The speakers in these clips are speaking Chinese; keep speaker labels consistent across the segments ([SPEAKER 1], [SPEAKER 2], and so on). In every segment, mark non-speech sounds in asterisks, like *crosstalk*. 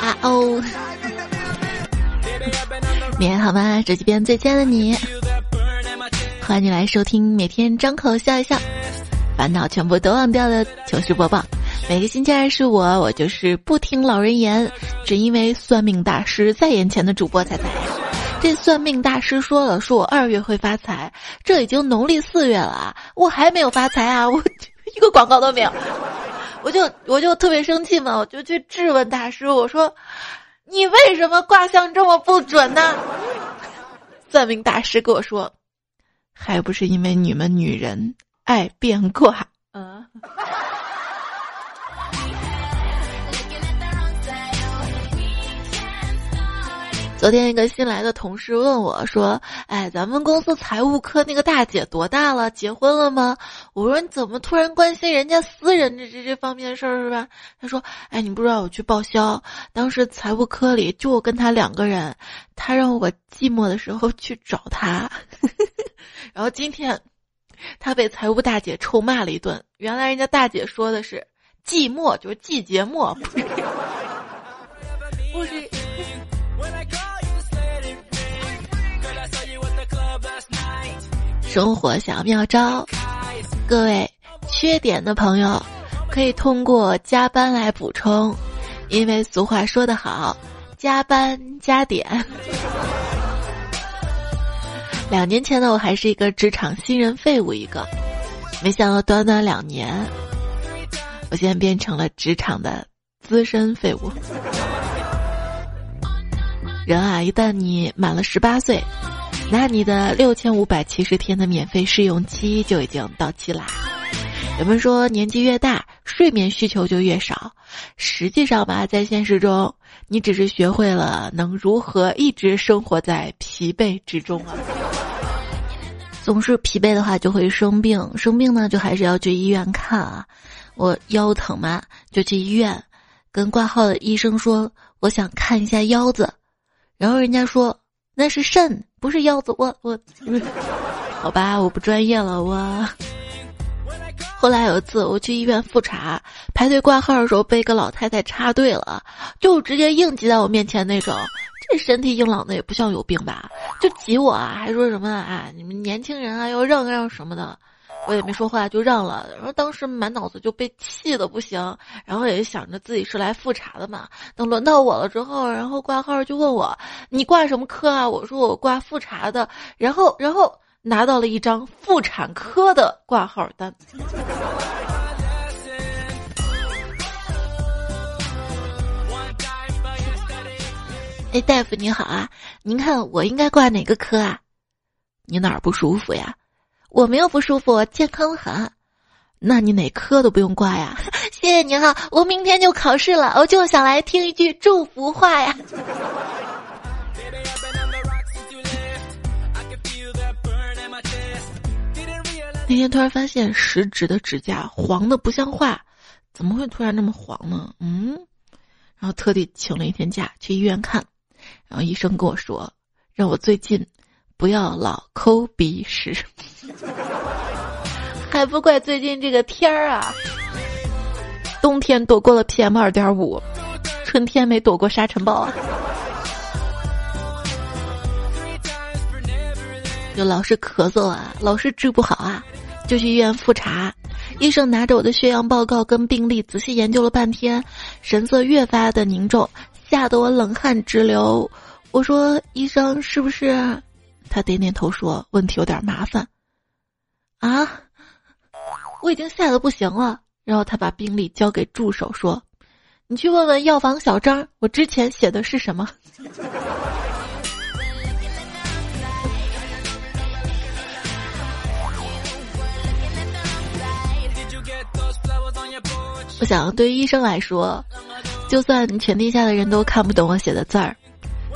[SPEAKER 1] 啊哦，你还好吗？这几边最亲爱的你，欢迎你来收听每天张口笑一笑，烦恼全部都忘掉的糗事播报。每个星期二是我，我就是不听老人言，只因为算命大师在眼前的主播彩彩。这算命大师说了，说我二月会发财，这已经农历四月了，我还没有发财啊，我一个广告都没有。我就我就特别生气嘛，我就去质问大师，我说：“你为什么卦象这么不准呢？” *laughs* 算命大师跟我说：“还不是因为你们女人爱变卦。”嗯。昨天一个新来的同事问我说：“哎，咱们公司财务科那个大姐多大了？结婚了吗？”我说：“你怎么突然关心人家私人这这这方面的事儿是吧？”他说：“哎，你不知道我去报销，当时财务科里就我跟他两个人，他让我寂寞的时候去找他，*laughs* 然后今天他被财务大姐臭骂了一顿。原来人家大姐说的是寂寞就是季节末，不是。”生活小妙招，各位缺点的朋友可以通过加班来补充，因为俗话说得好，加班加点。两年前呢，我还是一个职场新人废物一个，没想到短短两年，我现在变成了职场的资深废物。人啊，一旦你满了十八岁。那你的六千五百七十天的免费试用期就已经到期啦。人们说年纪越大，睡眠需求就越少。实际上吧，在现实中，你只是学会了能如何一直生活在疲惫之中啊。总是疲惫的话，就会生病，生病呢，就还是要去医院看啊。我腰疼嘛，就去医院，跟挂号的医生说我想看一下腰子，然后人家说。那是肾，不是腰子。我我，好吧，我不专业了。我后来有一次我去医院复查，排队挂号的时候被一个老太太插队了，就直接硬挤在我面前那种。这身体硬朗的也不像有病吧？就挤我啊，还说什么啊？你们年轻人啊，要让让什么的。我也没说话，就让了。然后当时满脑子就被气的不行，然后也想着自己是来复查的嘛。等轮到我了之后，然后挂号就问我：“你挂什么科啊？”我说：“我挂复查的。”然后，然后拿到了一张妇产科的挂号单。哎，大夫你好啊，您看我应该挂哪个科啊？你哪儿不舒服呀？我没有不舒服，健康很。那你哪科都不用挂呀？*laughs* 谢谢您哈，我明天就考试了，我就想来听一句祝福话呀。*laughs* 那天突然发现食指的指甲黄的不像话，怎么会突然这么黄呢？嗯，然后特地请了一天假去医院看，然后医生跟我说，让我最近。不要老抠鼻屎，*laughs* 还不怪最近这个天儿啊！冬天躲过了 PM 二点五，春天没躲过沙尘暴啊！就老是咳嗽啊，老是治不好啊，就去医院复查。医生拿着我的血样报告跟病历仔细研究了半天，神色越发的凝重，吓得我冷汗直流。我说：“医生，是不是？”他点点头说：“问题有点麻烦，啊，我已经吓得不行了。”然后他把病历交给助手说：“你去问问药房小张，我之前写的是什么。”我想，对于医生来说，就算全天下的人都看不懂我写的字儿，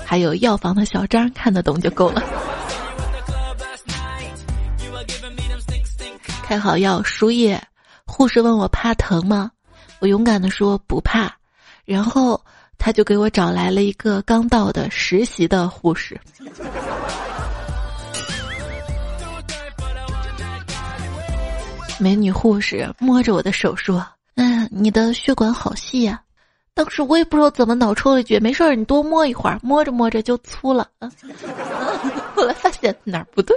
[SPEAKER 1] 还有药房的小张看得懂就够了。开好药输液，护士问我怕疼吗？我勇敢的说不怕，然后他就给我找来了一个刚到的实习的护士。美女护士摸着我的手说：“嗯，你的血管好细呀。”当时我也不知道怎么脑抽了一句：“没事儿，你多摸一会儿，摸着摸着就粗了。*laughs* ”后来发现哪儿不对，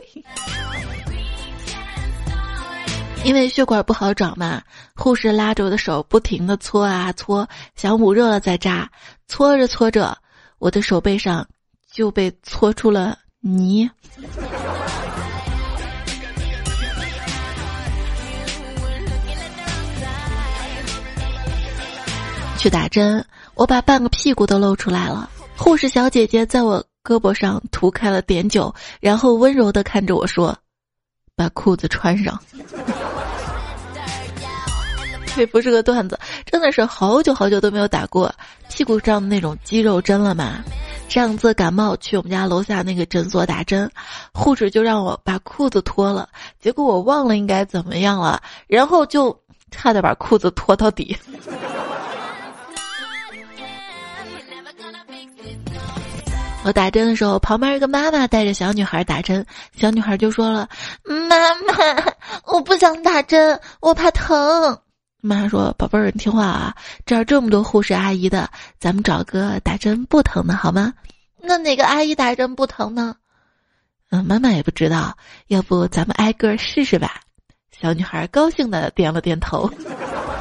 [SPEAKER 1] 因为血管不好找嘛。护士拉着我的手不停的搓啊搓，想捂热了再扎。搓着搓着，我的手背上就被搓出了泥。去打针，我把半个屁股都露出来了。护士小姐姐在我胳膊上涂开了碘酒，然后温柔的看着我说：“把裤子穿上。”这不是个段子，真的是好久好久都没有打过屁股上的那种肌肉针了嘛。上次感冒去我们家楼下那个诊所打针，护士就让我把裤子脱了，结果我忘了应该怎么样了，然后就差点把裤子脱到底。*laughs* 我打针的时候，旁边一个妈妈带着小女孩打针，小女孩就说了：“妈妈，我不想打针，我怕疼。”妈妈说：“宝贝儿，你听话啊，这儿这么多护士阿姨的，咱们找个打针不疼的好吗？那哪个阿姨打针不疼呢？”嗯，妈妈也不知道，要不咱们挨个试试吧。小女孩高兴的点了点头，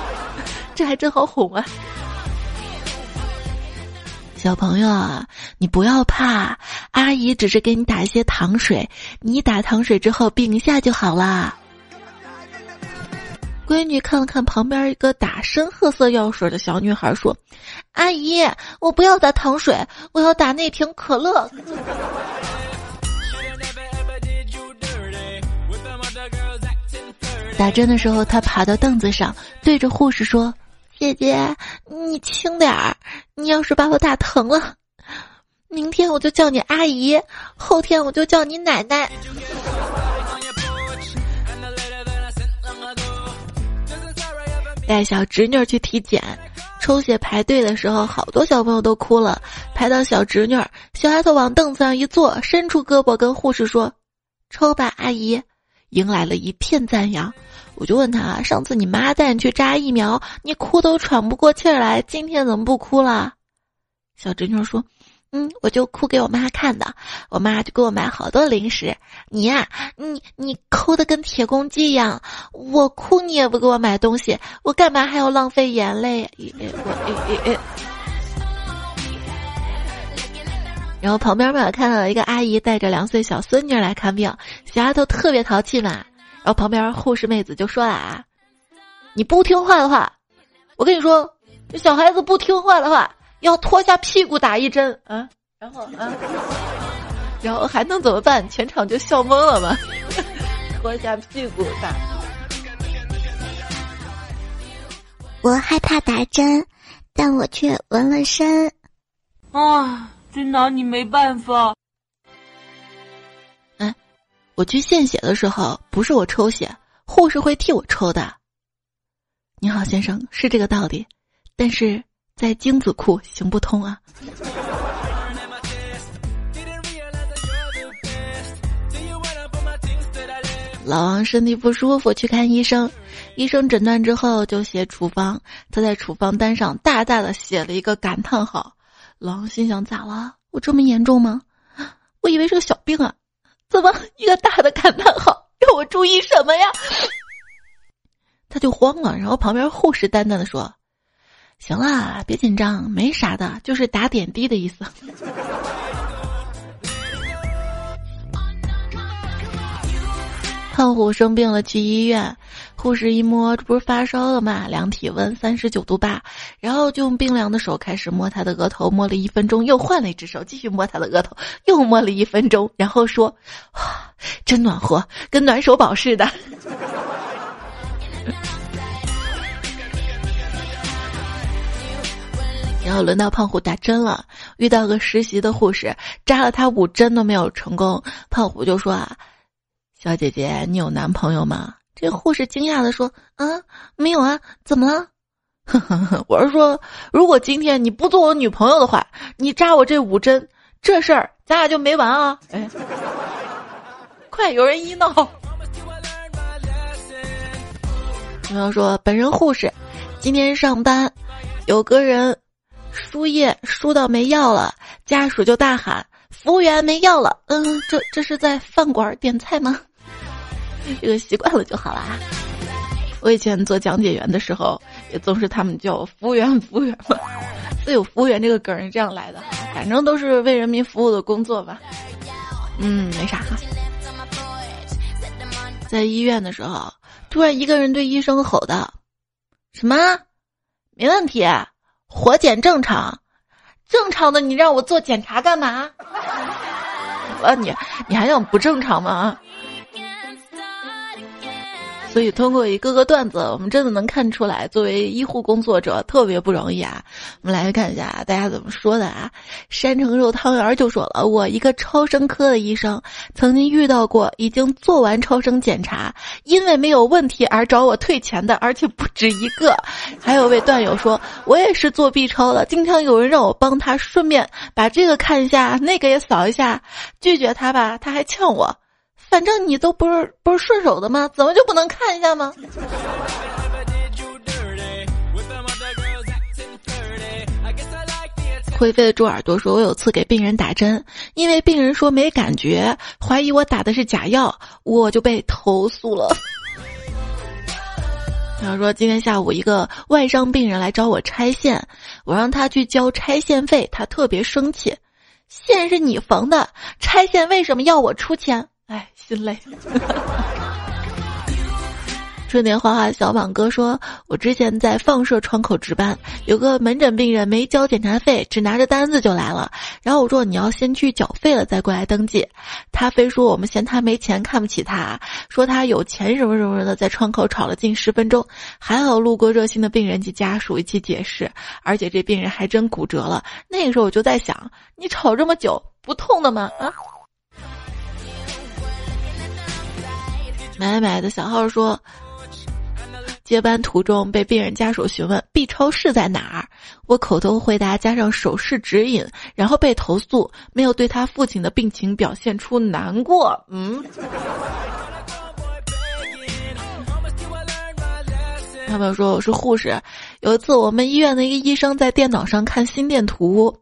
[SPEAKER 1] *laughs* 这还真好哄啊。小朋友啊，你不要怕，阿姨只是给你打一些糖水，你打糖水之后冰一下就好啦。闺女看了看旁边一个打深褐色药水的小女孩，说：“阿姨，我不要打糖水，我要打那瓶可乐。”打针的时候，她爬到凳子上，对着护士说。姐姐，你轻点儿！你要是把我打疼了，明天我就叫你阿姨，后天我就叫你奶奶。带小侄女去体检，抽血排队的时候，好多小朋友都哭了。排到小侄女，小丫头往凳子上一坐，伸出胳膊跟护士说：“抽吧，阿姨。”迎来了一片赞扬。我就问他：“上次你妈带你去扎疫苗，你哭都喘不过气来，今天怎么不哭了？”小侄女说：“嗯，我就哭给我妈看的，我妈就给我买好多零食。你呀，你你抠的跟铁公鸡一样，我哭你也不给我买东西，我干嘛还要浪费眼泪？”然后旁边嘛，看到一个阿姨带着两岁小孙女来看病，小丫头特别淘气嘛。然后旁边护士妹子就说了啊：“你不听话的话，我跟你说，小孩子不听话的话，要脱下屁股打一针啊。”然后啊，然后还能怎么办？全场就笑懵了嘛。*laughs* 脱下屁股打。
[SPEAKER 2] 我害怕打针，但我却纹了身。
[SPEAKER 3] 啊，真拿你没办法。
[SPEAKER 1] 哎我去献血的时候，不是我抽血，护士会替我抽的。你好，先生，是这个道理，但是在精子库行不通啊。老王身体不舒服，去看医生，医生诊断之后就写处方，他在处方单上大大的写了一个感叹号。老王心想：咋了？我这么严重吗？我以为是个小病啊。怎么一个大的感叹号？让我注意什么呀？他就慌了，然后旁边护士淡淡的说：“行了，别紧张，没啥的，就是打点滴的意思。*laughs* ”胖虎生病了，去医院。护士一摸，这不是发烧了吗？量体温三十九度八，然后就用冰凉的手开始摸他的额头，摸了一分钟，又换了一只手继续摸他的额头，又摸了一分钟，然后说：“哇，真暖和，跟暖手宝似的。*laughs* ”然后轮到胖虎打针了，遇到个实习的护士，扎了他五针都没有成功。胖虎就说：“啊，小姐姐，你有男朋友吗？”这护士惊讶的说：“啊，没有啊，怎么了？*laughs* 我是说，如果今天你不做我女朋友的话，你扎我这五针，这事儿咱俩就没完啊！哎，*laughs* 快，有人一闹。朋友说，本人护士，今天上班，有个人输液输到没药了，家属就大喊：“服务员没药了。”嗯，这这是在饭馆点菜吗？*laughs* 这个习惯了就好啦。我以前做讲解员的时候，也总是他们叫服务员，服务员嘛，所以有服务员这个梗是这样来的。反正都是为人民服务的工作吧。嗯，没啥。在医院的时候，突然一个人对医生吼道：“什么？没问题，活检正常，正常的你让我做检查干嘛？*laughs* 我你你还想不正常吗？”所以，通过一个个段子，我们真的能看出来，作为医护工作者特别不容易啊。我们来看一下大家怎么说的啊。山城肉汤圆就说了，我一个超声科的医生曾经遇到过已经做完超声检查，因为没有问题而找我退钱的，而且不止一个。还有位段友说，我也是做 B 超的，经常有人让我帮他，顺便把这个看一下，那个也扫一下，拒绝他吧，他还呛我。反正你都不是不是顺手的吗？怎么就不能看一下吗？灰飞的猪耳朵说：“我有次给病人打针，因为病人说没感觉，怀疑我打的是假药，我就被投诉了。*laughs* ”他说：“今天下午一个外伤病人来找我拆线，我让他去交拆线费，他特别生气，线是你缝的，拆线为什么要我出钱？”心累。春天花花小满哥说：“我之前在放射窗口值班，有个门诊病人没交检查费，只拿着单子就来了。然后我说你要先去缴费了再过来登记。他非说我们嫌他没钱，看不起他，说他有钱什么什么的，在窗口吵了近十分钟。还好路过热心的病人及家属一起解释，而且这病人还真骨折了。那个时候我就在想，你吵这么久不痛的吗？啊？”买买的小号说，接班途中被病人家属询问 B 超室在哪儿，我口头回答加上手势指引，然后被投诉没有对他父亲的病情表现出难过。嗯，他们说我是护士，有一次我们医院的一个医生在电脑上看心电图，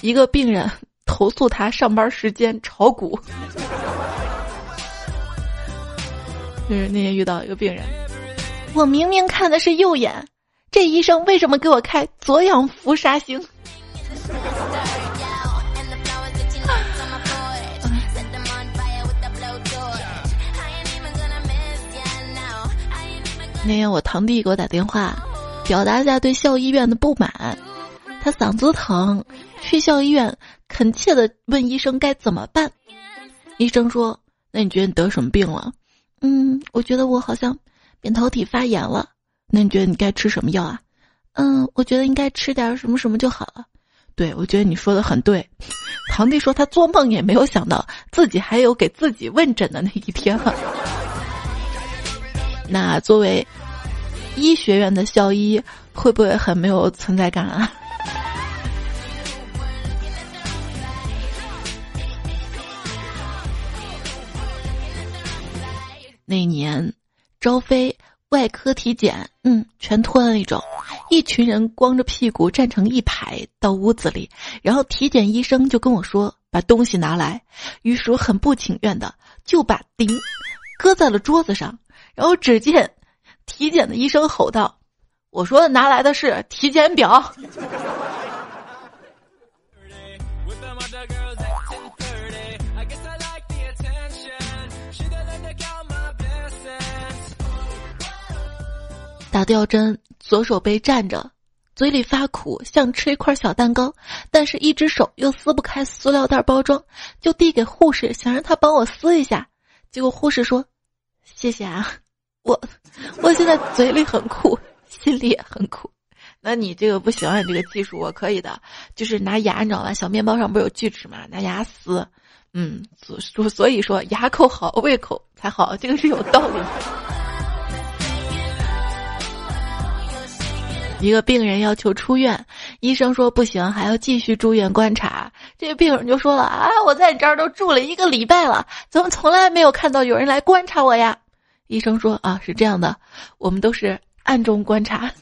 [SPEAKER 1] 一个病人投诉他上班时间炒股。就是那天遇到一个病人，我明明看的是右眼，这医生为什么给我开左氧氟沙星？那天我堂弟给我打电话，表达一下对校医院的不满，他嗓子疼，去校医院恳切的问医生该怎么办。医生说：“那你觉得你得什么病了？”嗯，我觉得我好像扁桃体发炎了。那你觉得你该吃什么药啊？嗯，我觉得应该吃点什么什么就好了。对，我觉得你说的很对。堂弟说他做梦也没有想到自己还有给自己问诊的那一天了。那作为医学院的校医，会不会很没有存在感啊？那年，招飞外科体检，嗯，全脱的那种，一群人光着屁股站成一排到屋子里，然后体检医生就跟我说把东西拿来，于是我很不情愿的就把钉搁在了桌子上，然后只见体检的医生吼道：“我说拿来的是体检表。”打吊针，左手背站着，嘴里发苦，像吃一块小蛋糕，但是一只手又撕不开塑料袋包装，就递给护士，想让他帮我撕一下。结果护士说：“谢谢啊，我我现在嘴里很苦，心里也很苦。那你这个不行，你这个技术我可以的，就是拿牙，你知道吧？小面包上不是有锯齿吗？拿牙撕。嗯，所所以说牙口好，胃口才好，这个是有道理。”一个病人要求出院，医生说不行，还要继续住院观察。这个病人就说了啊，我在你这儿都住了一个礼拜了，怎么从来没有看到有人来观察我呀？医生说啊，是这样的，我们都是暗中观察。*laughs*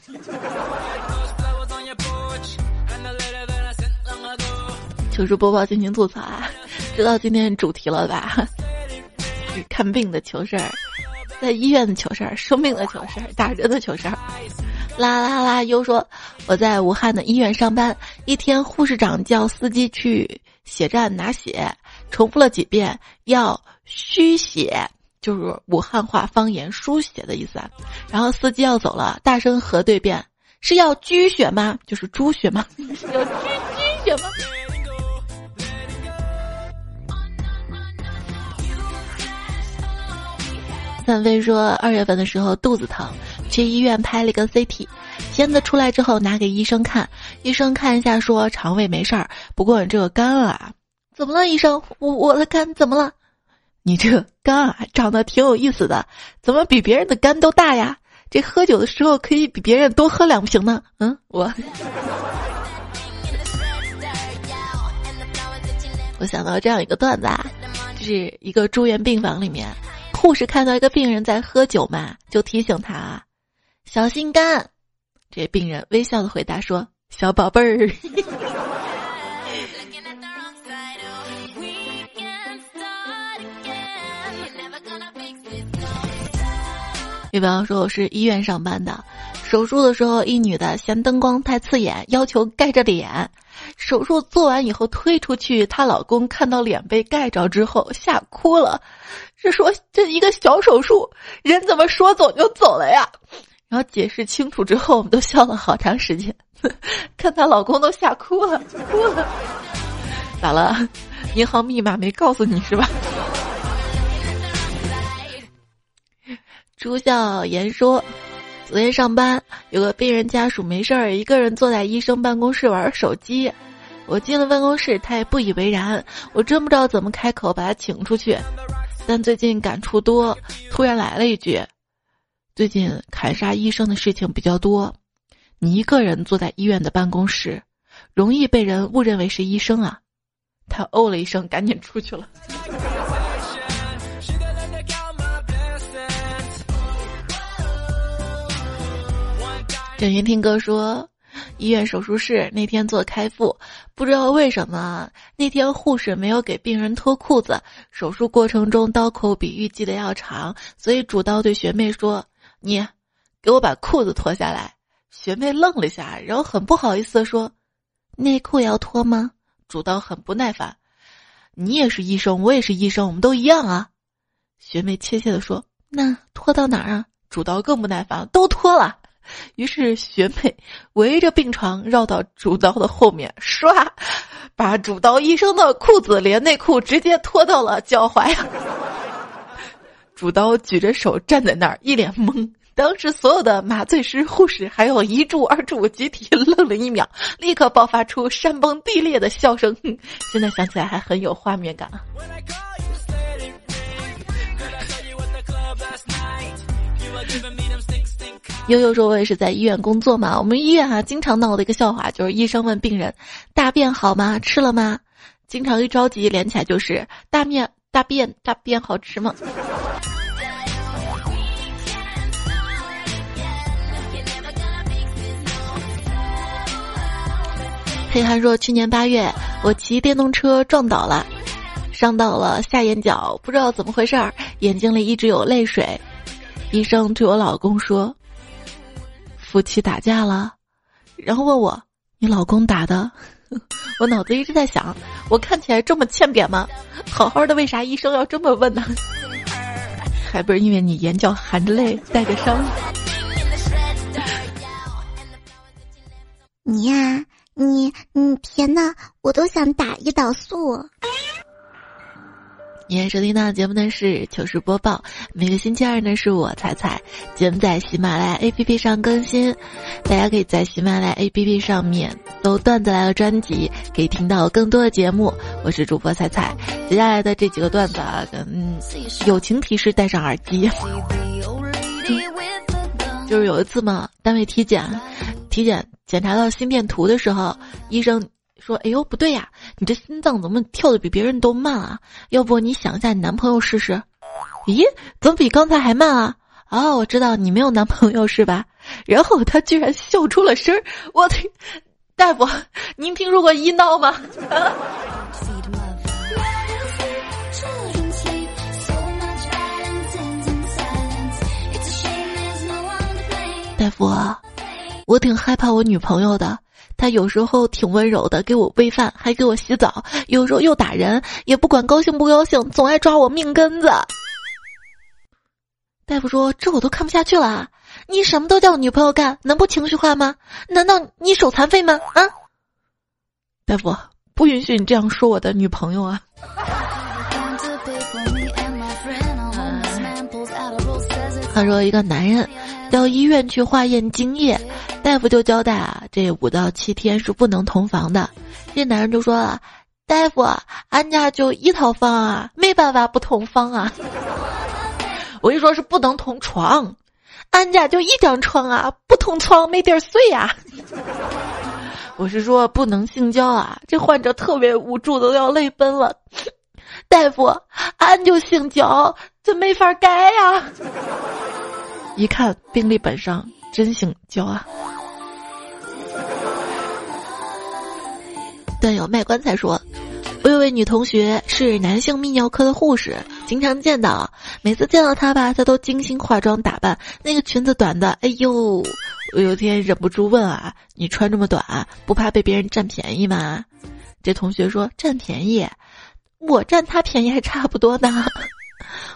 [SPEAKER 1] 糗事播报进行吐槽啊！知道今天主题了吧？*laughs* 看病的糗事儿，在医院的糗事儿，生病的糗事儿，打人的糗事儿。啦啦啦！又说我在武汉的医院上班，一天护士长叫司机去血站拿血，重复了几遍要虚血，就是武汉话方言输血的意思啊。然后司机要走了，大声核对遍。是要拘血吗？就是猪血吗？要拘拘血吗？三飞说，二月份的时候肚子疼，去医院拍了一个 CT，片子出来之后拿给医生看，医生看一下说肠胃没事儿，不过你这个肝啊，怎么了？医生，我我的肝怎么了？你这个肝啊长得挺有意思的，怎么比别人的肝都大呀？这喝酒的时候可以比别人多喝两瓶呢。嗯，我 *laughs* 我想到这样一个段子啊，就是一个住院病房里面，护士看到一个病人在喝酒嘛，就提醒他小心肝。这病人微笑的回答说：“小宝贝儿。*laughs* ”比方说我是医院上班的，手术的时候一女的嫌灯光太刺眼，要求盖着脸。手术做完以后推出去，她老公看到脸被盖着之后吓哭了，是说这一个小手术，人怎么说走就走了呀？然后解释清楚之后，我们都笑了好长时间，看她老公都吓哭了，哭了。咋了？银行密码没告诉你是吧？朱笑言说：“昨天上班，有个病人家属没事儿，一个人坐在医生办公室玩手机。我进了办公室，他也不以为然。我真不知道怎么开口把他请出去。但最近感触多，突然来了一句：最近砍杀医生的事情比较多，你一个人坐在医院的办公室，容易被人误认为是医生啊。”他哦了一声，赶紧出去了。郑云听哥说，医院手术室那天做开腹，不知道为什么那天护士没有给病人脱裤子。手术过程中刀口比预计的要长，所以主刀对学妹说：“你给我把裤子脱下来。”学妹愣了一下，然后很不好意思的说：“内裤要脱吗？”主刀很不耐烦：“你也是医生，我也是医生，我们都一样啊。”学妹怯怯的说：“那脱到哪儿啊？”主刀更不耐烦：“都脱了。”于是学妹围着病床绕到主刀的后面，唰，把主刀医生的裤子连内裤直接脱到了脚踝。*laughs* 主刀举着手站在那儿，一脸懵。当时所有的麻醉师、护士还有一柱、二柱集体愣了一秒，立刻爆发出山崩地裂的笑声。*laughs* 现在想起来还很有画面感啊。悠悠说：“我也是在医院工作嘛，我们医院啊经常闹的一个笑话就是医生问病人：大便好吗？吃了吗？经常一着急连起来就是大便大便大便好吃吗？”黑涵说：“去年八月我骑电动车撞倒了，伤到了下眼角，不知道怎么回事儿，眼睛里一直有泪水。医生对我老公说。”夫妻打架了，然后问我：“你老公打的？” *laughs* 我脑子一直在想：我看起来这么欠扁吗？好好的，为啥医生要这么问呢？还不是因为你眼角含着泪，带着伤。
[SPEAKER 2] 你呀，你你甜呐，我都想打胰岛素。
[SPEAKER 1] 今天收听到的节目呢是糗事播报，每个星期二呢是我彩彩，节目在喜马拉雅 APP 上更新，大家可以在喜马拉雅 APP 上面搜“段子来了”专辑，可以听到更多的节目。我是主播彩彩，接下来的这几个段子啊，嗯，友情提示，戴上耳机。*laughs* 就是有一次嘛，单位体检，体检检查到心电图的时候，医生。说：“哎呦，不对呀，你这心脏怎么跳的比别人都慢啊？要不你想一下你男朋友试试？咦，怎么比刚才还慢啊？哦，我知道你没有男朋友是吧？然后他居然笑出了声儿，我的，大夫，您听说过医闹吗？*laughs* 大夫，我挺害怕我女朋友的。她有时候挺温柔的，给我喂饭，还给我洗澡；有时候又打人，也不管高兴不高兴，总爱抓我命根子。大夫说：“这我都看不下去了啊，你什么都叫女朋友干，能不情绪化吗？难道你手残废吗？”啊！大夫不允许你这样说我的女朋友啊！*laughs* 他说：“一个男人到医院去化验精液，大夫就交代啊，这五到七天是不能同房的。这男人就说了：‘大夫，俺家就一套房啊，没办法不同房啊。*laughs* ’我一说是不能同床，俺家就一张床啊，不同床没地儿睡呀。*laughs* 我是说不能性交啊，这患者特别无助，都要泪奔了。大夫，俺就性交。”这没法改呀！一看病历本上真性交啊！段友卖棺材说：“我有位女同学是男性泌尿科的护士，经常见到，每次见到她吧，她都精心化妆打扮，那个裙子短的，哎呦！我有天忍不住问啊，你穿这么短，不怕被别人占便宜吗？这同学说占便宜，*laughs* 我占他便宜还差不多呢。”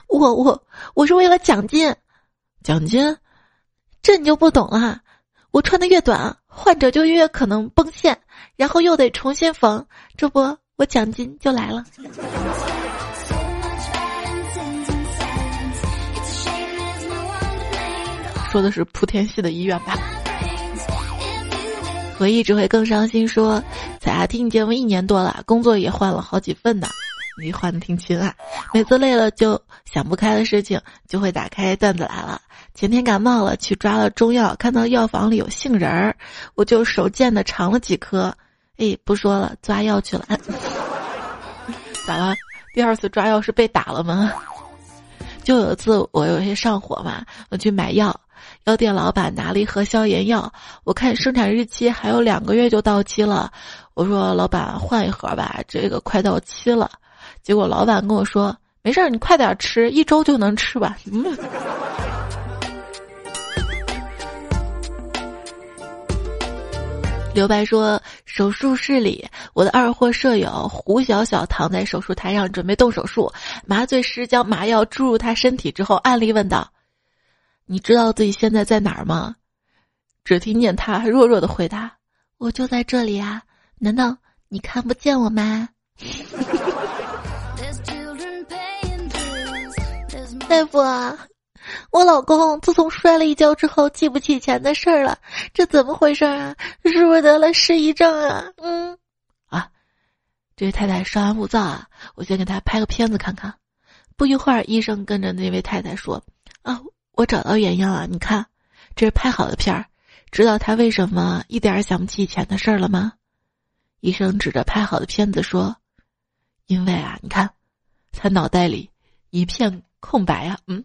[SPEAKER 1] 我我我是为了奖金，奖金，这你就不懂了。我穿的越短，患者就越可能崩线，然后又得重新缝，这不我奖金就来了。说的是莆田系的医院吧？回忆只会更伤心。说，彩霞听你节目一年多了，工作也换了好几份呢。你换的挺勤啊！每次累了就想不开的事情，就会打开段子来了。前天感冒了，去抓了中药，看到药房里有杏仁儿，我就手贱的尝了几颗。哎，不说了，抓药去了。*laughs* 咋了？第二次抓药是被打了吗？就有一次我有些上火嘛，我去买药，药店老板拿了一盒消炎药，我看生产日期还有两个月就到期了，我说老板换一盒吧，这个快到期了。结果老板跟我说：“没事儿，你快点吃，一周就能吃完。*laughs* ”刘白说：“手术室里，我的二货舍友胡小小躺在手术台上准备动手术，麻醉师将麻药注入他身体之后，暗里问道：‘你知道自己现在在哪儿吗？’只听见他弱弱的回答：‘我就在这里啊，难道你看不见我吗？’” *laughs* 大夫啊，我老公自从摔了一跤之后，记不起以前的事儿了，这怎么回事啊？是不是得了失忆症啊？嗯，啊，这位太太稍安勿躁啊，我先给她拍个片子看看。不一会儿，医生跟着那位太太说：“啊，我找到原因了，你看，这是拍好的片儿。知道他为什么一点想不起以前的事儿了吗？”医生指着拍好的片子说：“因为啊，你看，他脑袋里一片。”空白呀，嗯。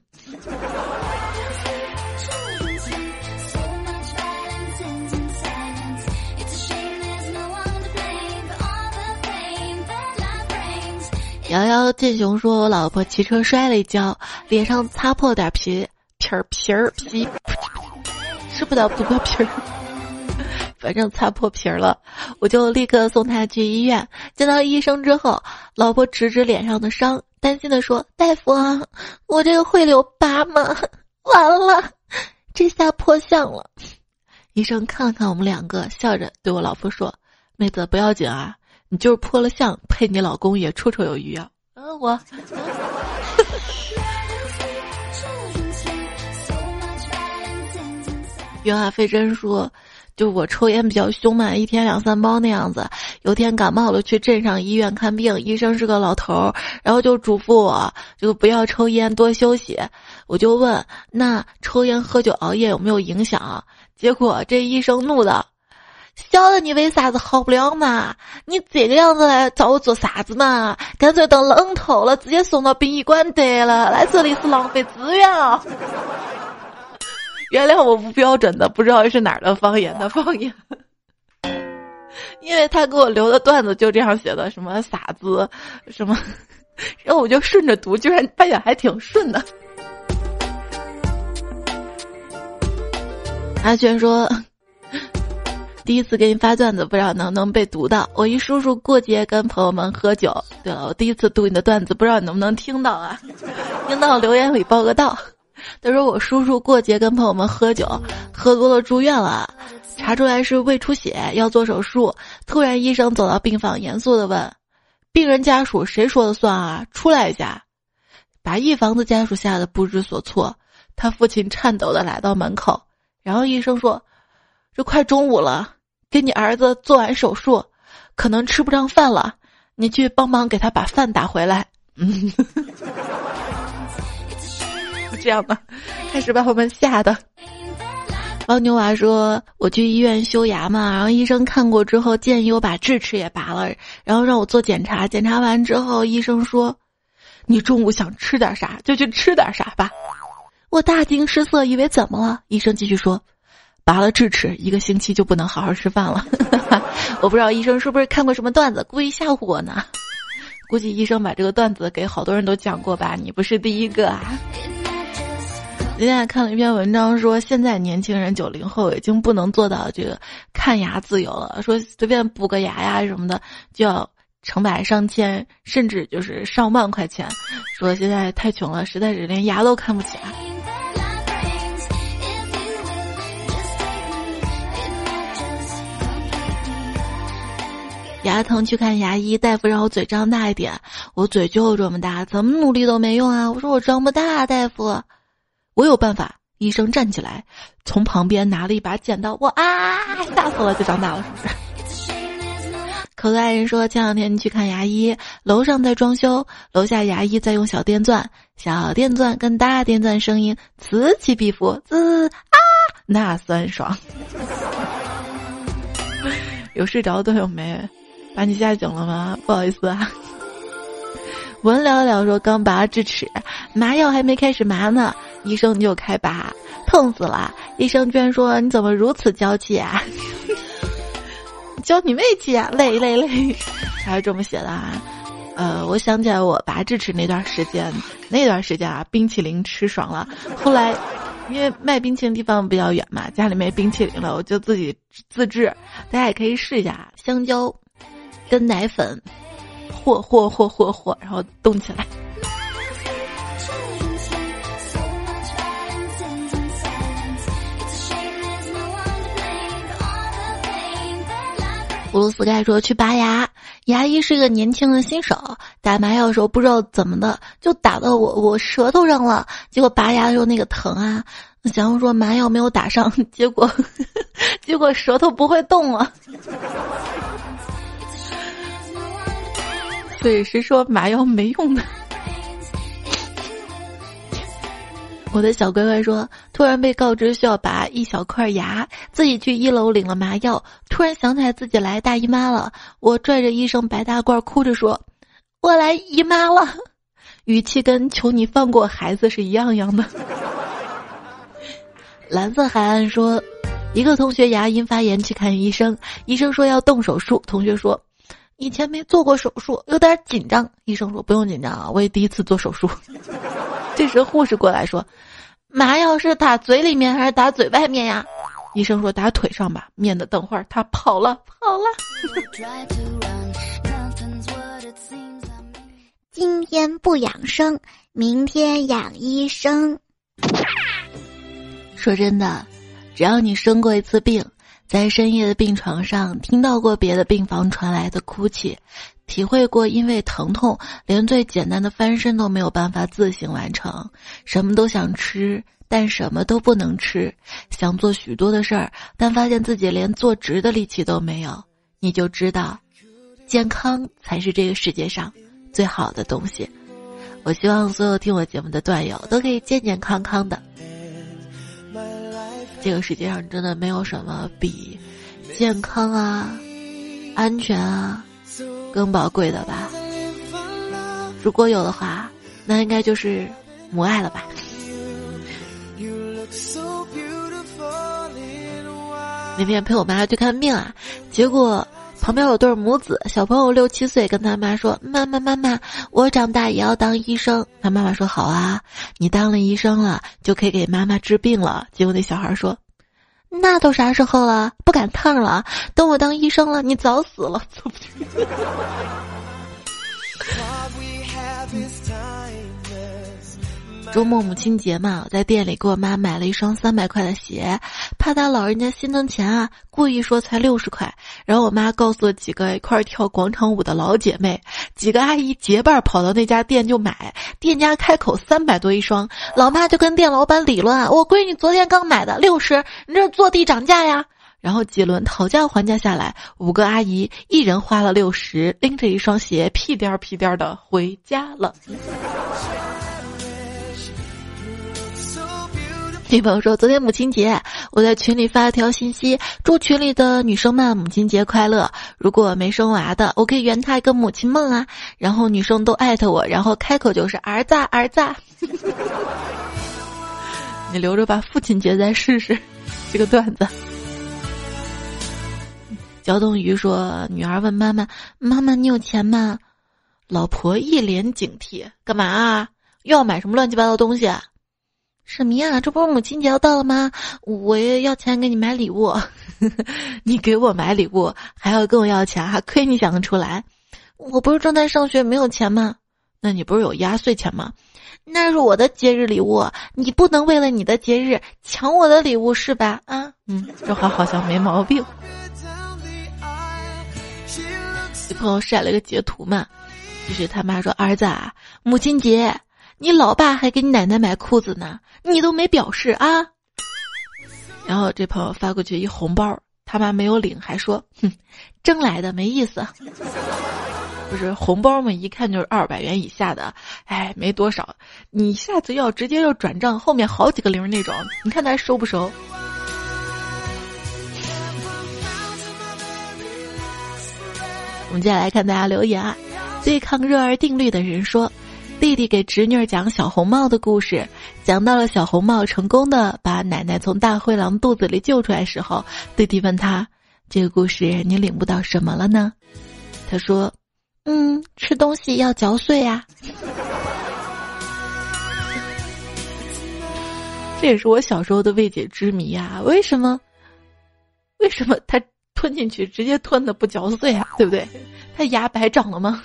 [SPEAKER 1] 瑶瑶剑雄说：“我老婆骑车摔了一跤，脸上擦破点皮皮儿皮儿皮，吃不了葡萄皮儿，反正擦破皮儿了。我就立刻送她去医院。见到医生之后，老婆指指脸上的伤。”担心的说：“大夫啊，我这个会留疤吗？*laughs* 完了，这下破相了。”医生看了看我们两个，笑着对我老婆说：“妹子不要紧啊，你就是破了相，配你老公也绰绰有余啊。”嗯，我。*laughs* 约翰费真说。就我抽烟比较凶嘛，一天两三包那样子。有天感冒了，去镇上医院看病，医生是个老头儿，然后就嘱咐我，就不要抽烟，多休息。我就问，那抽烟喝酒熬夜有没有影响？结果这医生怒的，晓得你为啥子好不了嘛？你这个样子来找我做啥子嘛？干脆等冷透了，直接送到殡仪馆得了，来这里是浪费资源啊！*laughs* 原谅我不标准的，不知道是哪儿的方言的方言。因为他给我留的段子就这样写的，什么傻子，什么，*laughs* 然后我就顺着读，居然发现还挺顺的。阿轩说。第一次给你发段子，不知道能不能被读到。我一叔叔过节跟朋友们喝酒，对了，我第一次读你的段子，不知道你能不能听到啊？*laughs* 听到留言里报个到。他说我叔叔过节跟朋友们喝酒，喝多了住院了，查出来是胃出血，要做手术。突然医生走到病房，严肃的问：“病人家属谁说了算啊？出来一下！”把一房子家属吓得不知所措。他父亲颤抖的来到门口，然后医生说：“这快中午了。”给你儿子做完手术，可能吃不上饭了，你去帮忙给他把饭打回来。嗯，*laughs* 这样吧，开始把我们吓然后牛娃说：“我去医院修牙嘛，然后医生看过之后建议我把智齿也拔了，然后让我做检查。检查完之后，医生说，你中午想吃点啥就去吃点啥吧。我大惊失色，以为怎么了？医生继续说。”拔了智齿，一个星期就不能好好吃饭了。*laughs* 我不知道医生是不是看过什么段子，故意吓唬我呢？*laughs* 估计医生把这个段子给好多人都讲过吧？你不是第一个啊！今天还看了一篇文章，说现在年轻人九零后已经不能做到这个看牙自由了，说随便补个牙呀什么的就要成百上千，甚至就是上万块钱。说现在太穷了，实在是连牙都看不起啊。牙疼去看牙医，大夫让我嘴张大一点，我嘴就这么大，怎么努力都没用啊！我说我张不大，大夫，我有办法。医生站起来，从旁边拿了一把剪刀，我啊，吓死了，就长大了，是不是？可爱人说，前两天去看牙医，楼上在装修，楼下牙医在用小电钻，小电钻跟大电钻声音此起彼伏，滋啊，那酸爽。*laughs* 有睡着的有没？把你吓醒了吗？不好意思啊。文聊聊说刚拔智齿，麻药还没开始麻呢，医生就开拔，痛死了。医生居然说你怎么如此娇气啊？教你妹气啊！累累累，还是这么写的啊？呃，我想起来我拔智齿那段时间，那段时间啊，冰淇淋吃爽了。后来因为卖冰淇淋地方比较远嘛，家里没冰淇淋了，我就自己自制。大家也可以试一下香蕉。跟奶粉和和和和和，然后动起来。布鲁斯盖说去拔牙，牙医是个年轻的新手，打麻药的时候不知道怎么的就打到我我舌头上了，结果拔牙的时候那个疼啊！想要说麻药没有打上，*laughs* 结果 *laughs* 结果舌头不会动了。*laughs* 对，谁说麻药没用的？我的小乖乖说，突然被告知需要拔一小块牙，自己去一楼领了麻药，突然想起来自己来大姨妈了，我拽着医生白大褂，哭着说：“我来姨妈了。”语气跟求你放过孩子是一样样的。蓝色海岸说，一个同学牙龈发炎去看医生，医生说要动手术，同学说。以前没做过手术，有点紧张。医生说不用紧张啊，我也第一次做手术。这时护士过来说：“麻药是打嘴里面还是打嘴外面呀？”医生说打腿上吧，免得等会儿他跑了跑了。
[SPEAKER 2] 今天不养生，明天养医生。
[SPEAKER 1] 说真的，只要你生过一次病。在深夜的病床上，听到过别的病房传来的哭泣，体会过因为疼痛连最简单的翻身都没有办法自行完成，什么都想吃，但什么都不能吃，想做许多的事儿，但发现自己连坐直的力气都没有，你就知道，健康才是这个世界上最好的东西。我希望所有听我节目的段友都可以健健康康的。这个世界上真的没有什么比健康啊、安全啊更宝贵的吧？如果有的话，那应该就是母爱了吧？那天陪我妈去看病啊，结果旁边有对母子，小朋友六七岁，跟他妈说：“妈妈妈妈，我长大也要当医生。”他妈妈说：“好啊，你当了医生了，就可以给妈妈治病了。”结果那小孩说：“那都啥时候了？不赶趟了。等我当医生了，你早死了。”周末母亲节嘛，我在店里给我妈买了一双三百块的鞋，怕她老人家心疼钱啊，故意说才六十块。然后我妈告诉了几个一块跳广场舞的老姐妹，几个阿姨结伴跑到那家店就买，店家开口三百多一双，老妈就跟店老板理论：“我闺女昨天刚买的六十，你这坐地涨价呀！”然后几轮讨价还价下来，五个阿姨一人花了六十，拎着一双鞋屁颠儿屁颠儿的回家了。女朋友说：“昨天母亲节，我在群里发了条信息，祝群里的女生们母亲节快乐。如果没生娃的，我可以圆她一个母亲梦啊。”然后女生都艾特我，然后开口就是儿子儿子。*laughs* 你留着吧，父亲节再试试这个段子。焦东鱼说：“女儿问妈妈，妈妈你有钱吗？”老婆一脸警惕：“干嘛啊？又要买什么乱七八糟东西？”什么呀？这不是母亲节要到了吗？我也要钱给你买礼物，*laughs* 你给我买礼物还要跟我要钱，还亏你想得出来？我不是正在上学，没有钱吗？那你不是有压岁钱吗？那是我的节日礼物，你不能为了你的节日抢我的礼物是吧？啊，嗯，这话好像没毛病。*laughs* 你朋友晒了个截图嘛，就是他妈说儿子啊，母亲节。你老爸还给你奶奶买裤子呢，你都没表示啊。然后这朋友发过去一红包，他妈没有领，还说：“哼，挣来的没意思。”不是红包嘛，一看就是二百元以下的，哎，没多少。你下次要直接要转账，后面好几个零那种，你看他收不收？我们接下来看大家留言啊，对抗热儿定律的人说。弟弟给侄女讲小红帽的故事，讲到了小红帽成功的把奶奶从大灰狼肚子里救出来时候，弟弟问他：“这个故事你领悟到什么了呢？”他说：“嗯，吃东西要嚼碎呀。*laughs* ”这也是我小时候的未解之谜呀，为什么？为什么他吞进去直接吞的不嚼碎啊？对不对？他牙白长了吗？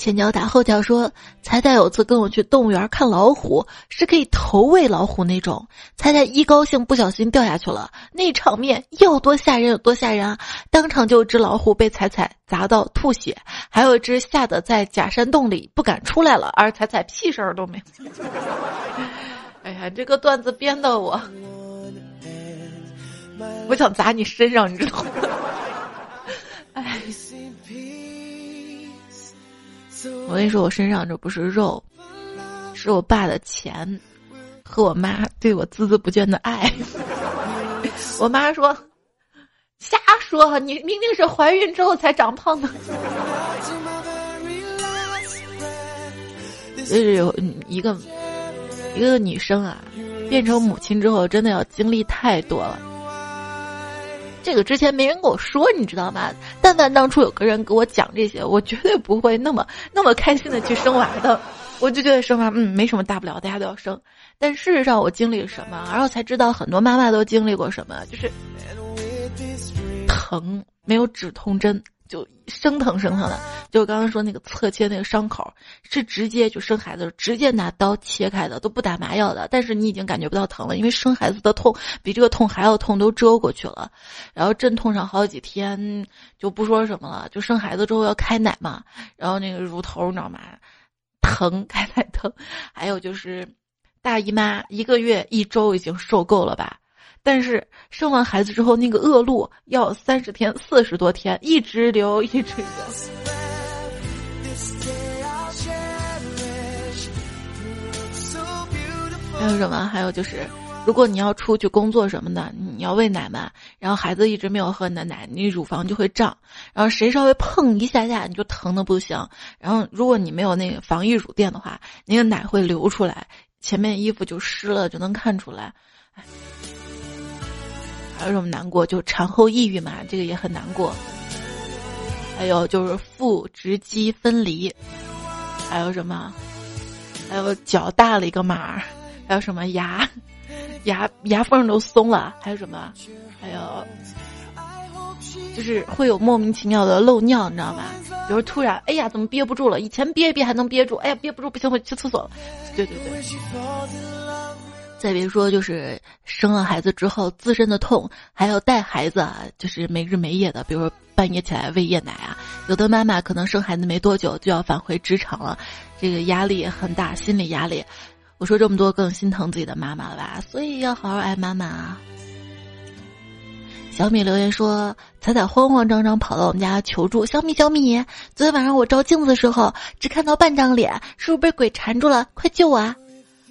[SPEAKER 1] 前脚打后脚说，彩彩有次跟我去动物园看老虎，是可以投喂老虎那种。彩彩一高兴不小心掉下去了，那场面要多吓人有多吓人啊！当场就有只老虎被彩彩砸到吐血，还有一只吓得在假山洞里不敢出来了，而彩彩屁事儿都没有。*laughs* 哎呀，这个段子编的我，*laughs* 我想砸你身上，你知道吗？我跟你说，我身上这不是肉，是我爸的钱和我妈对我孜孜不倦的爱。*laughs* 我妈说：“瞎说，你明明是怀孕之后才长胖的。”就是有一个一个女生啊，变成母亲之后，真的要经历太多了。这个之前没人跟我说，你知道吗？但凡当初有个人给我讲这些，我绝对不会那么那么开心的去生娃的。我就觉得生娃，嗯，没什么大不了，大家都要生。但事实上，我经历了什么，然后才知道很多妈妈都经历过什么，就是疼，没有止痛针。就生疼生疼的，就刚刚说那个侧切那个伤口，是直接就生孩子直接拿刀切开的，都不打麻药的。但是你已经感觉不到疼了，因为生孩子的痛比这个痛还要痛，都遮过去了。然后阵痛上好几天，就不说什么了。就生孩子之后要开奶嘛，然后那个乳头你知道吗？疼，开奶疼。还有就是大姨妈一个月一周已经受够了吧。但是生完孩子之后，那个恶露要三十天、四十多天，一直流，一直流。还有什么？还有就是，如果你要出去工作什么的，你要喂奶嘛，然后孩子一直没有喝你的奶，你乳房就会胀，然后谁稍微碰一下下，你就疼的不行。然后如果你没有那个防溢乳垫的话，那个奶会流出来，前面衣服就湿了，就能看出来。还有什么难过？就产后抑郁嘛，这个也很难过。还有就是腹直肌分离，还有什么？还有脚大了一个码，还有什么牙牙牙缝都松了，还有什么？还有就是会有莫名其妙的漏尿，你知道吗？比如突然，哎呀，怎么憋不住了？以前憋一憋还能憋住，哎呀，憋不住，不行，我去厕所。对对对。再别说，就是生了孩子之后自身的痛，还要带孩子啊，就是没日没夜的，比如说半夜起来喂夜奶啊。有的妈妈可能生孩子没多久就要返回职场了，这个压力也很大，心理压力。我说这么多，更心疼自己的妈妈了吧？所以要好好爱妈妈啊。小米留言说：“彩彩慌慌张张跑到我们家求助，小米小米，昨天晚上我照镜子的时候只看到半张脸，是不是被鬼缠住了？快救我！”啊！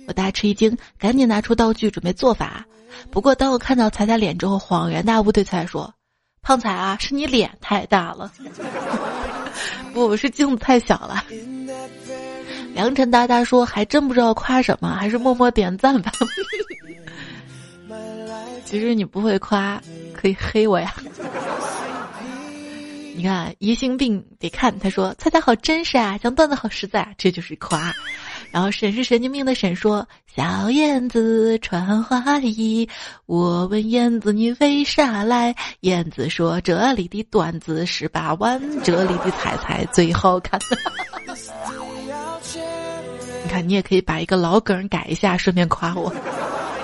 [SPEAKER 1] 我大吃一惊，赶紧拿出道具准备做法。不过当我看到彩彩脸之后，恍然大悟，对彩彩说：“胖彩啊，是你脸太大了，*laughs* 不是镜子太小了。”良辰大大说：“还真不知道夸什么，还是默默点赞吧。*laughs* ”其实你不会夸，可以黑我呀。你看疑心病得看，他说：“彩彩好真实啊，讲段子好实在，这就是夸。”然后沈是神经病的沈说：“小燕子穿花衣，我问燕子你为啥来？燕子说这里的段子十八弯，这里的彩彩最好看。*laughs* 你看，你也可以把一个老梗改一下，顺便夸我。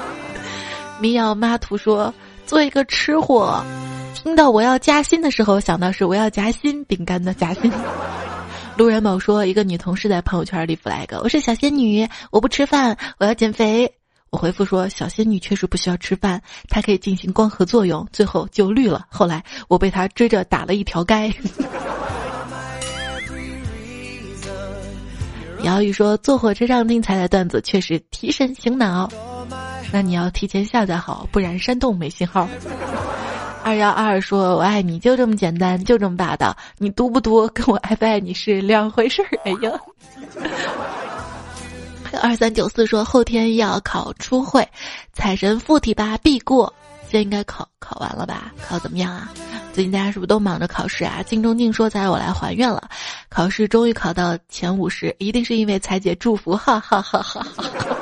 [SPEAKER 1] *laughs* 民谣妈图说：做一个吃货，听到我要加薪的时候，想到是我要夹心饼干的夹心。路人某说：“一个女同事在朋友圈里 flag，我是小仙女，我不吃饭，我要减肥。”我回复说：“小仙女确实不需要吃饭，她可以进行光合作用。”最后就绿了。后来我被她追着打了一条街。*laughs* 姚宇说：“坐火车上听彩彩段子确实提神醒脑，那你要提前下载好，不然山洞没信号。”二幺二说：“我爱你就这么简单，就这么霸道。你读不读跟我爱不爱你是两回事儿。”哎呀，二三九四说：“后天要考初会，财神附体吧必过。现在应该考考完了吧？考怎么样啊？最近大家是不是都忙着考试啊？”镜中镜说：“才我来还愿了，考试终于考到前五十，一定是因为彩姐祝福。”哈哈哈哈哈。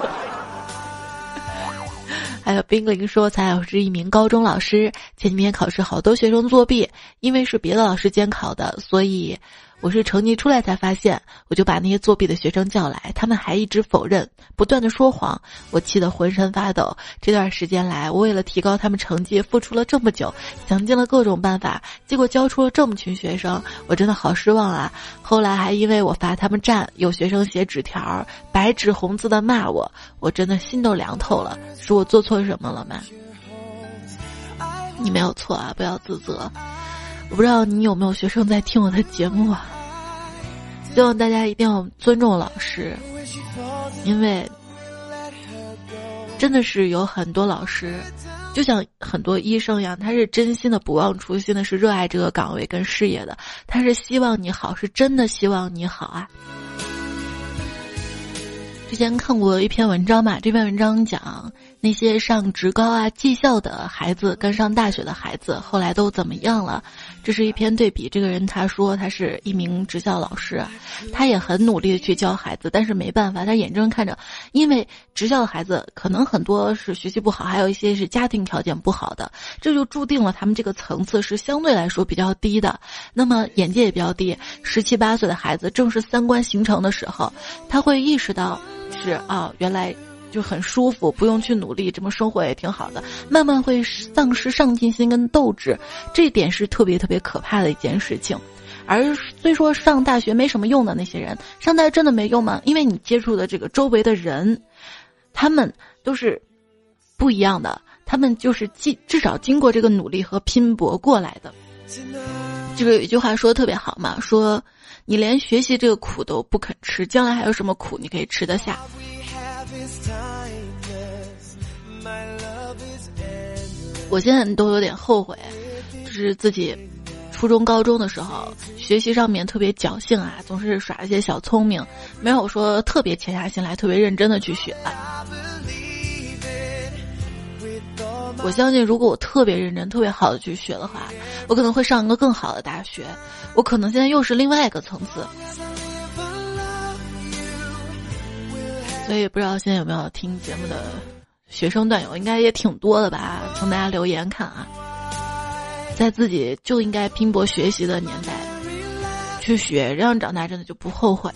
[SPEAKER 1] 还有冰凌说：“才我是一名高中老师，前几天考试好多学生作弊，因为是别的老师监考的，所以我是成绩出来才发现，我就把那些作弊的学生叫来，他们还一直否认，不断的说谎，我气得浑身发抖。这段时间来，我为了提高他们成绩，付出了这么久，想尽了各种办法，结果教出了这么群学生，我真的好失望啊！后来还因为我罚他们站，有学生写纸条，白纸红字的骂我，我真的心都凉透了。是我做错什么了吗？你没有错啊，不要自责。我不知道你有没有学生在听我的节目啊？希望大家一定要尊重老师，因为真的是有很多老师，就像很多医生一样，他是真心的、不忘初心的，是热爱这个岗位跟事业的，他是希望你好，是真的希望你好啊。之前看过一篇文章嘛，这篇文章讲那些上职高啊、技校的孩子跟上大学的孩子后来都怎么样了。这是一篇对比。这个人他说他是一名职校老师，他也很努力的去教孩子，但是没办法，他眼睁睁看着，因为职校的孩子可能很多是学习不好，还有一些是家庭条件不好的，这就注定了他们这个层次是相对来说比较低的，那么眼界也比较低。十七八岁的孩子正是三观形成的时候，他会意识到是啊，原来。就很舒服，不用去努力，这么生活也挺好的。慢慢会丧失上进心跟斗志，这点是特别特别可怕的一件事情。而虽说上大学没什么用的那些人，上大学真的没用吗？因为你接触的这个周围的人，他们都是不一样的，他们就是经至少经过这个努力和拼搏过来的。就是有一句话说的特别好嘛，说你连学习这个苦都不肯吃，将来还有什么苦你可以吃得下？我现在都有点后悔，就是自己初中、高中的时候学习上面特别侥幸啊，总是耍一些小聪明，没有说特别潜下心来、特别认真的去学。我相信，如果我特别认真、特别好的去学的话，我可能会上一个更好的大学。我可能现在又是另外一个层次。所以不知道现在有没有听节目的学生段友，应该也挺多的吧？从大家留言看啊，在自己就应该拼搏学习的年代去学，这样长大真的就不后悔。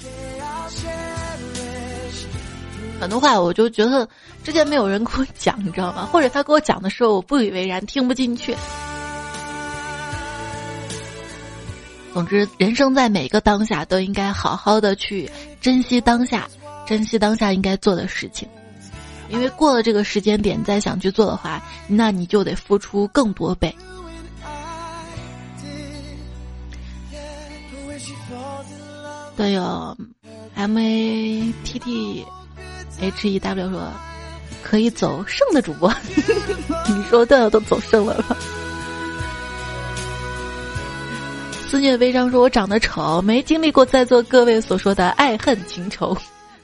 [SPEAKER 1] 很多话我就觉得之前没有人给我讲，你知道吗？或者他给我讲的时候我不以为然，听不进去。总之，人生在每个当下都应该好好的去珍惜当下，珍惜当下应该做的事情。因为过了这个时间点再想去做的话，那你就得付出更多倍。队友，M A T T。H E W 说：“可以走剩的主播，*laughs* 你说的都走剩了吧？”思念悲伤说：“我长得丑，没经历过在座各位所说的爱恨情仇，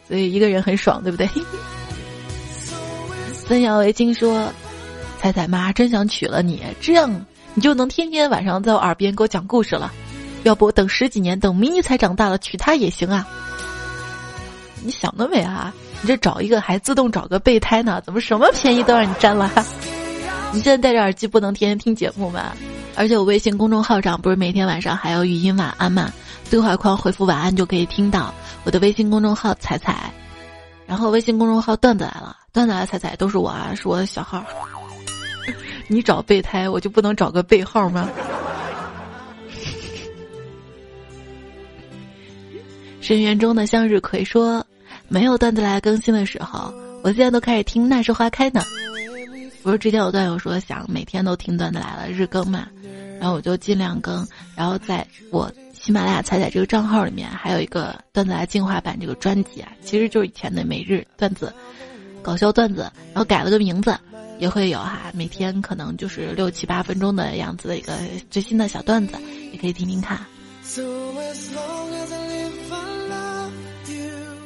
[SPEAKER 1] 所以一个人很爽，对不对？”孙瑶维金说：“彩彩妈真想娶了你，这样你就能天天晚上在我耳边给我讲故事了。要不等十几年，等迷你才长大了娶她也行啊。你想得美啊！”你这找一个还自动找个备胎呢？怎么什么便宜都让你占了？你现在戴着耳机不能天天听节目吗？而且我微信公众号上不是每天晚上还有语音晚安吗？对话框回复晚安就可以听到我的微信公众号彩彩，然后微信公众号段子来了，段子来彩彩都是我啊，是我的小号。*laughs* 你找备胎，我就不能找个备号吗？*laughs* 深渊中的向日葵说。没有段子来更新的时候，我现在都开始听《那时花开》呢。不是之前有段友说想每天都听段子来了日更嘛，然后我就尽量更。然后在我喜马拉雅彩彩这个账号里面，还有一个段子来进化版这个专辑啊，其实就是以前的每日段子、搞笑段子，然后改了个名字，也会有哈，每天可能就是六七八分钟的样子的一个最新的小段子，也可以听听看。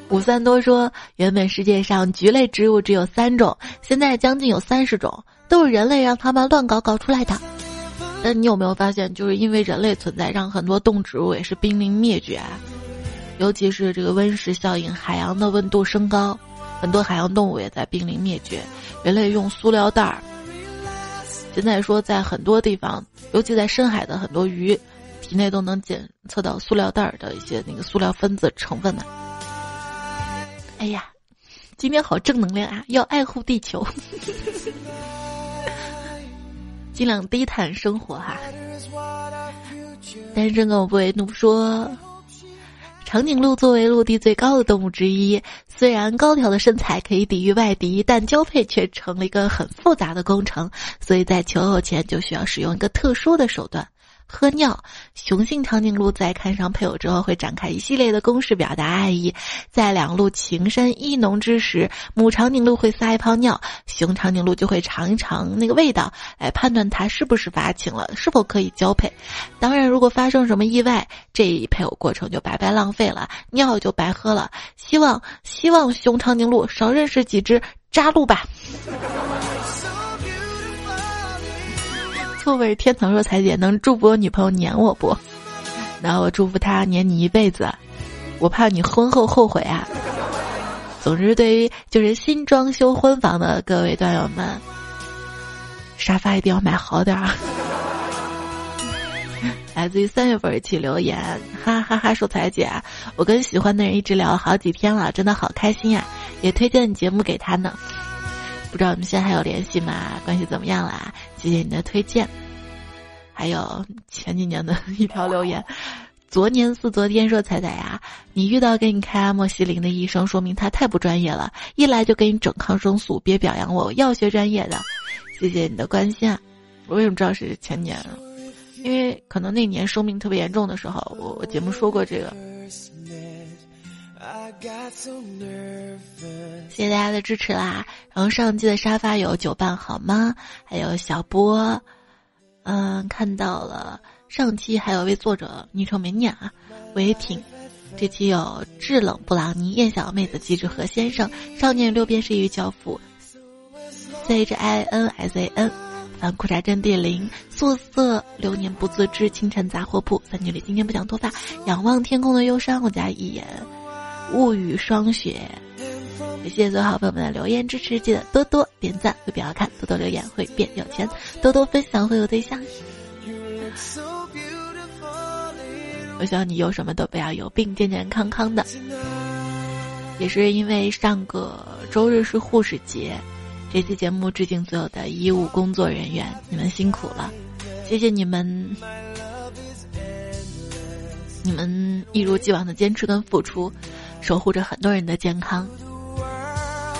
[SPEAKER 1] 五三多说，原本世界上菊类植物只有三种，现在将近有三十种，都是人类让他们乱搞搞出来的。但你有没有发现，就是因为人类存在，让很多动植物也是濒临灭绝？尤其是这个温室效应，海洋的温度升高，很多海洋动物也在濒临灭绝。人类用塑料袋儿，现在说在很多地方，尤其在深海的很多鱼，体内都能检测到塑料袋儿的一些那个塑料分子成分呢。哎呀，今天好正能量啊！要爱护地球，*laughs* 尽量低碳生活哈。单身狗不为奴说，长颈鹿作为陆地最高的动物之一，虽然高挑的身材可以抵御外敌，但交配却成了一个很复杂的工程，所以在求偶前就需要使用一个特殊的手段。喝尿，雄性长颈鹿在看上配偶之后会展开一系列的攻势表达爱意。在两鹿情深意浓之时，母长颈鹿会撒一泡尿，雄长颈鹿就会尝一尝那个味道，来判断它是不是发情了，是否可以交配。当然，如果发生什么意外，这一配偶过程就白白浪费了，尿就白喝了。希望希望雄长颈鹿少认识几只渣鹿吧。*laughs* 作为天堂若彩姐能祝福我女朋友黏我不？那我祝福她黏你一辈子。我怕你婚后后悔啊。总之，对于就是新装修婚房的各位段友们，沙发一定要买好点儿。*laughs* 来自于三月份一起留言，哈哈哈！说彩姐，我跟喜欢的人一直聊了好几天了，真的好开心呀！也推荐节目给他呢。不知道你们现在还有联系吗？关系怎么样啦？谢谢你的推荐。还有前几年的一条留言，昨年似昨天说彩彩呀，你遇到给你开阿莫西林的医生，说明他太不专业了，一来就给你整抗生素，别表扬我，药学专业的。谢谢你的关心。啊！我为什么知道是前年？因为可能那年生病特别严重的时候，我我节目说过这个。谢谢大家的支持啦！然后上期的沙发有酒伴好吗？还有小波，嗯，看到了。上期还有位作者昵称没念啊，唯挺。这期有制冷布朗尼、燕小妹子、机智和先生、少年六便士与教父、C H I N S A N。反裤衩阵地零，素色流年不自知，清晨杂货铺。三女里今天不想脱发，仰望天空的忧伤。我家一眼物语霜雪。谢谢所有好朋友们的留言支持，记得多多点赞会变好看，多多留言会变有钱，多多分享会有对象。我希望你有什么都不要有病，健健康康的。也是因为上个周日是护士节，这期节目致敬所有的医务工作人员，你们辛苦了，谢谢你们，你们一如既往的坚持跟付出，守护着很多人的健康。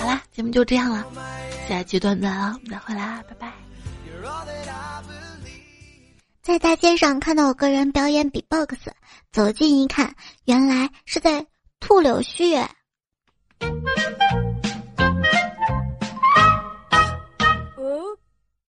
[SPEAKER 1] 好啦，节目就这样了，下期段子了，我们再回来啊，拜拜。
[SPEAKER 2] 在大街上看到有个人表演比 box，走近一看，原来是在吐柳絮。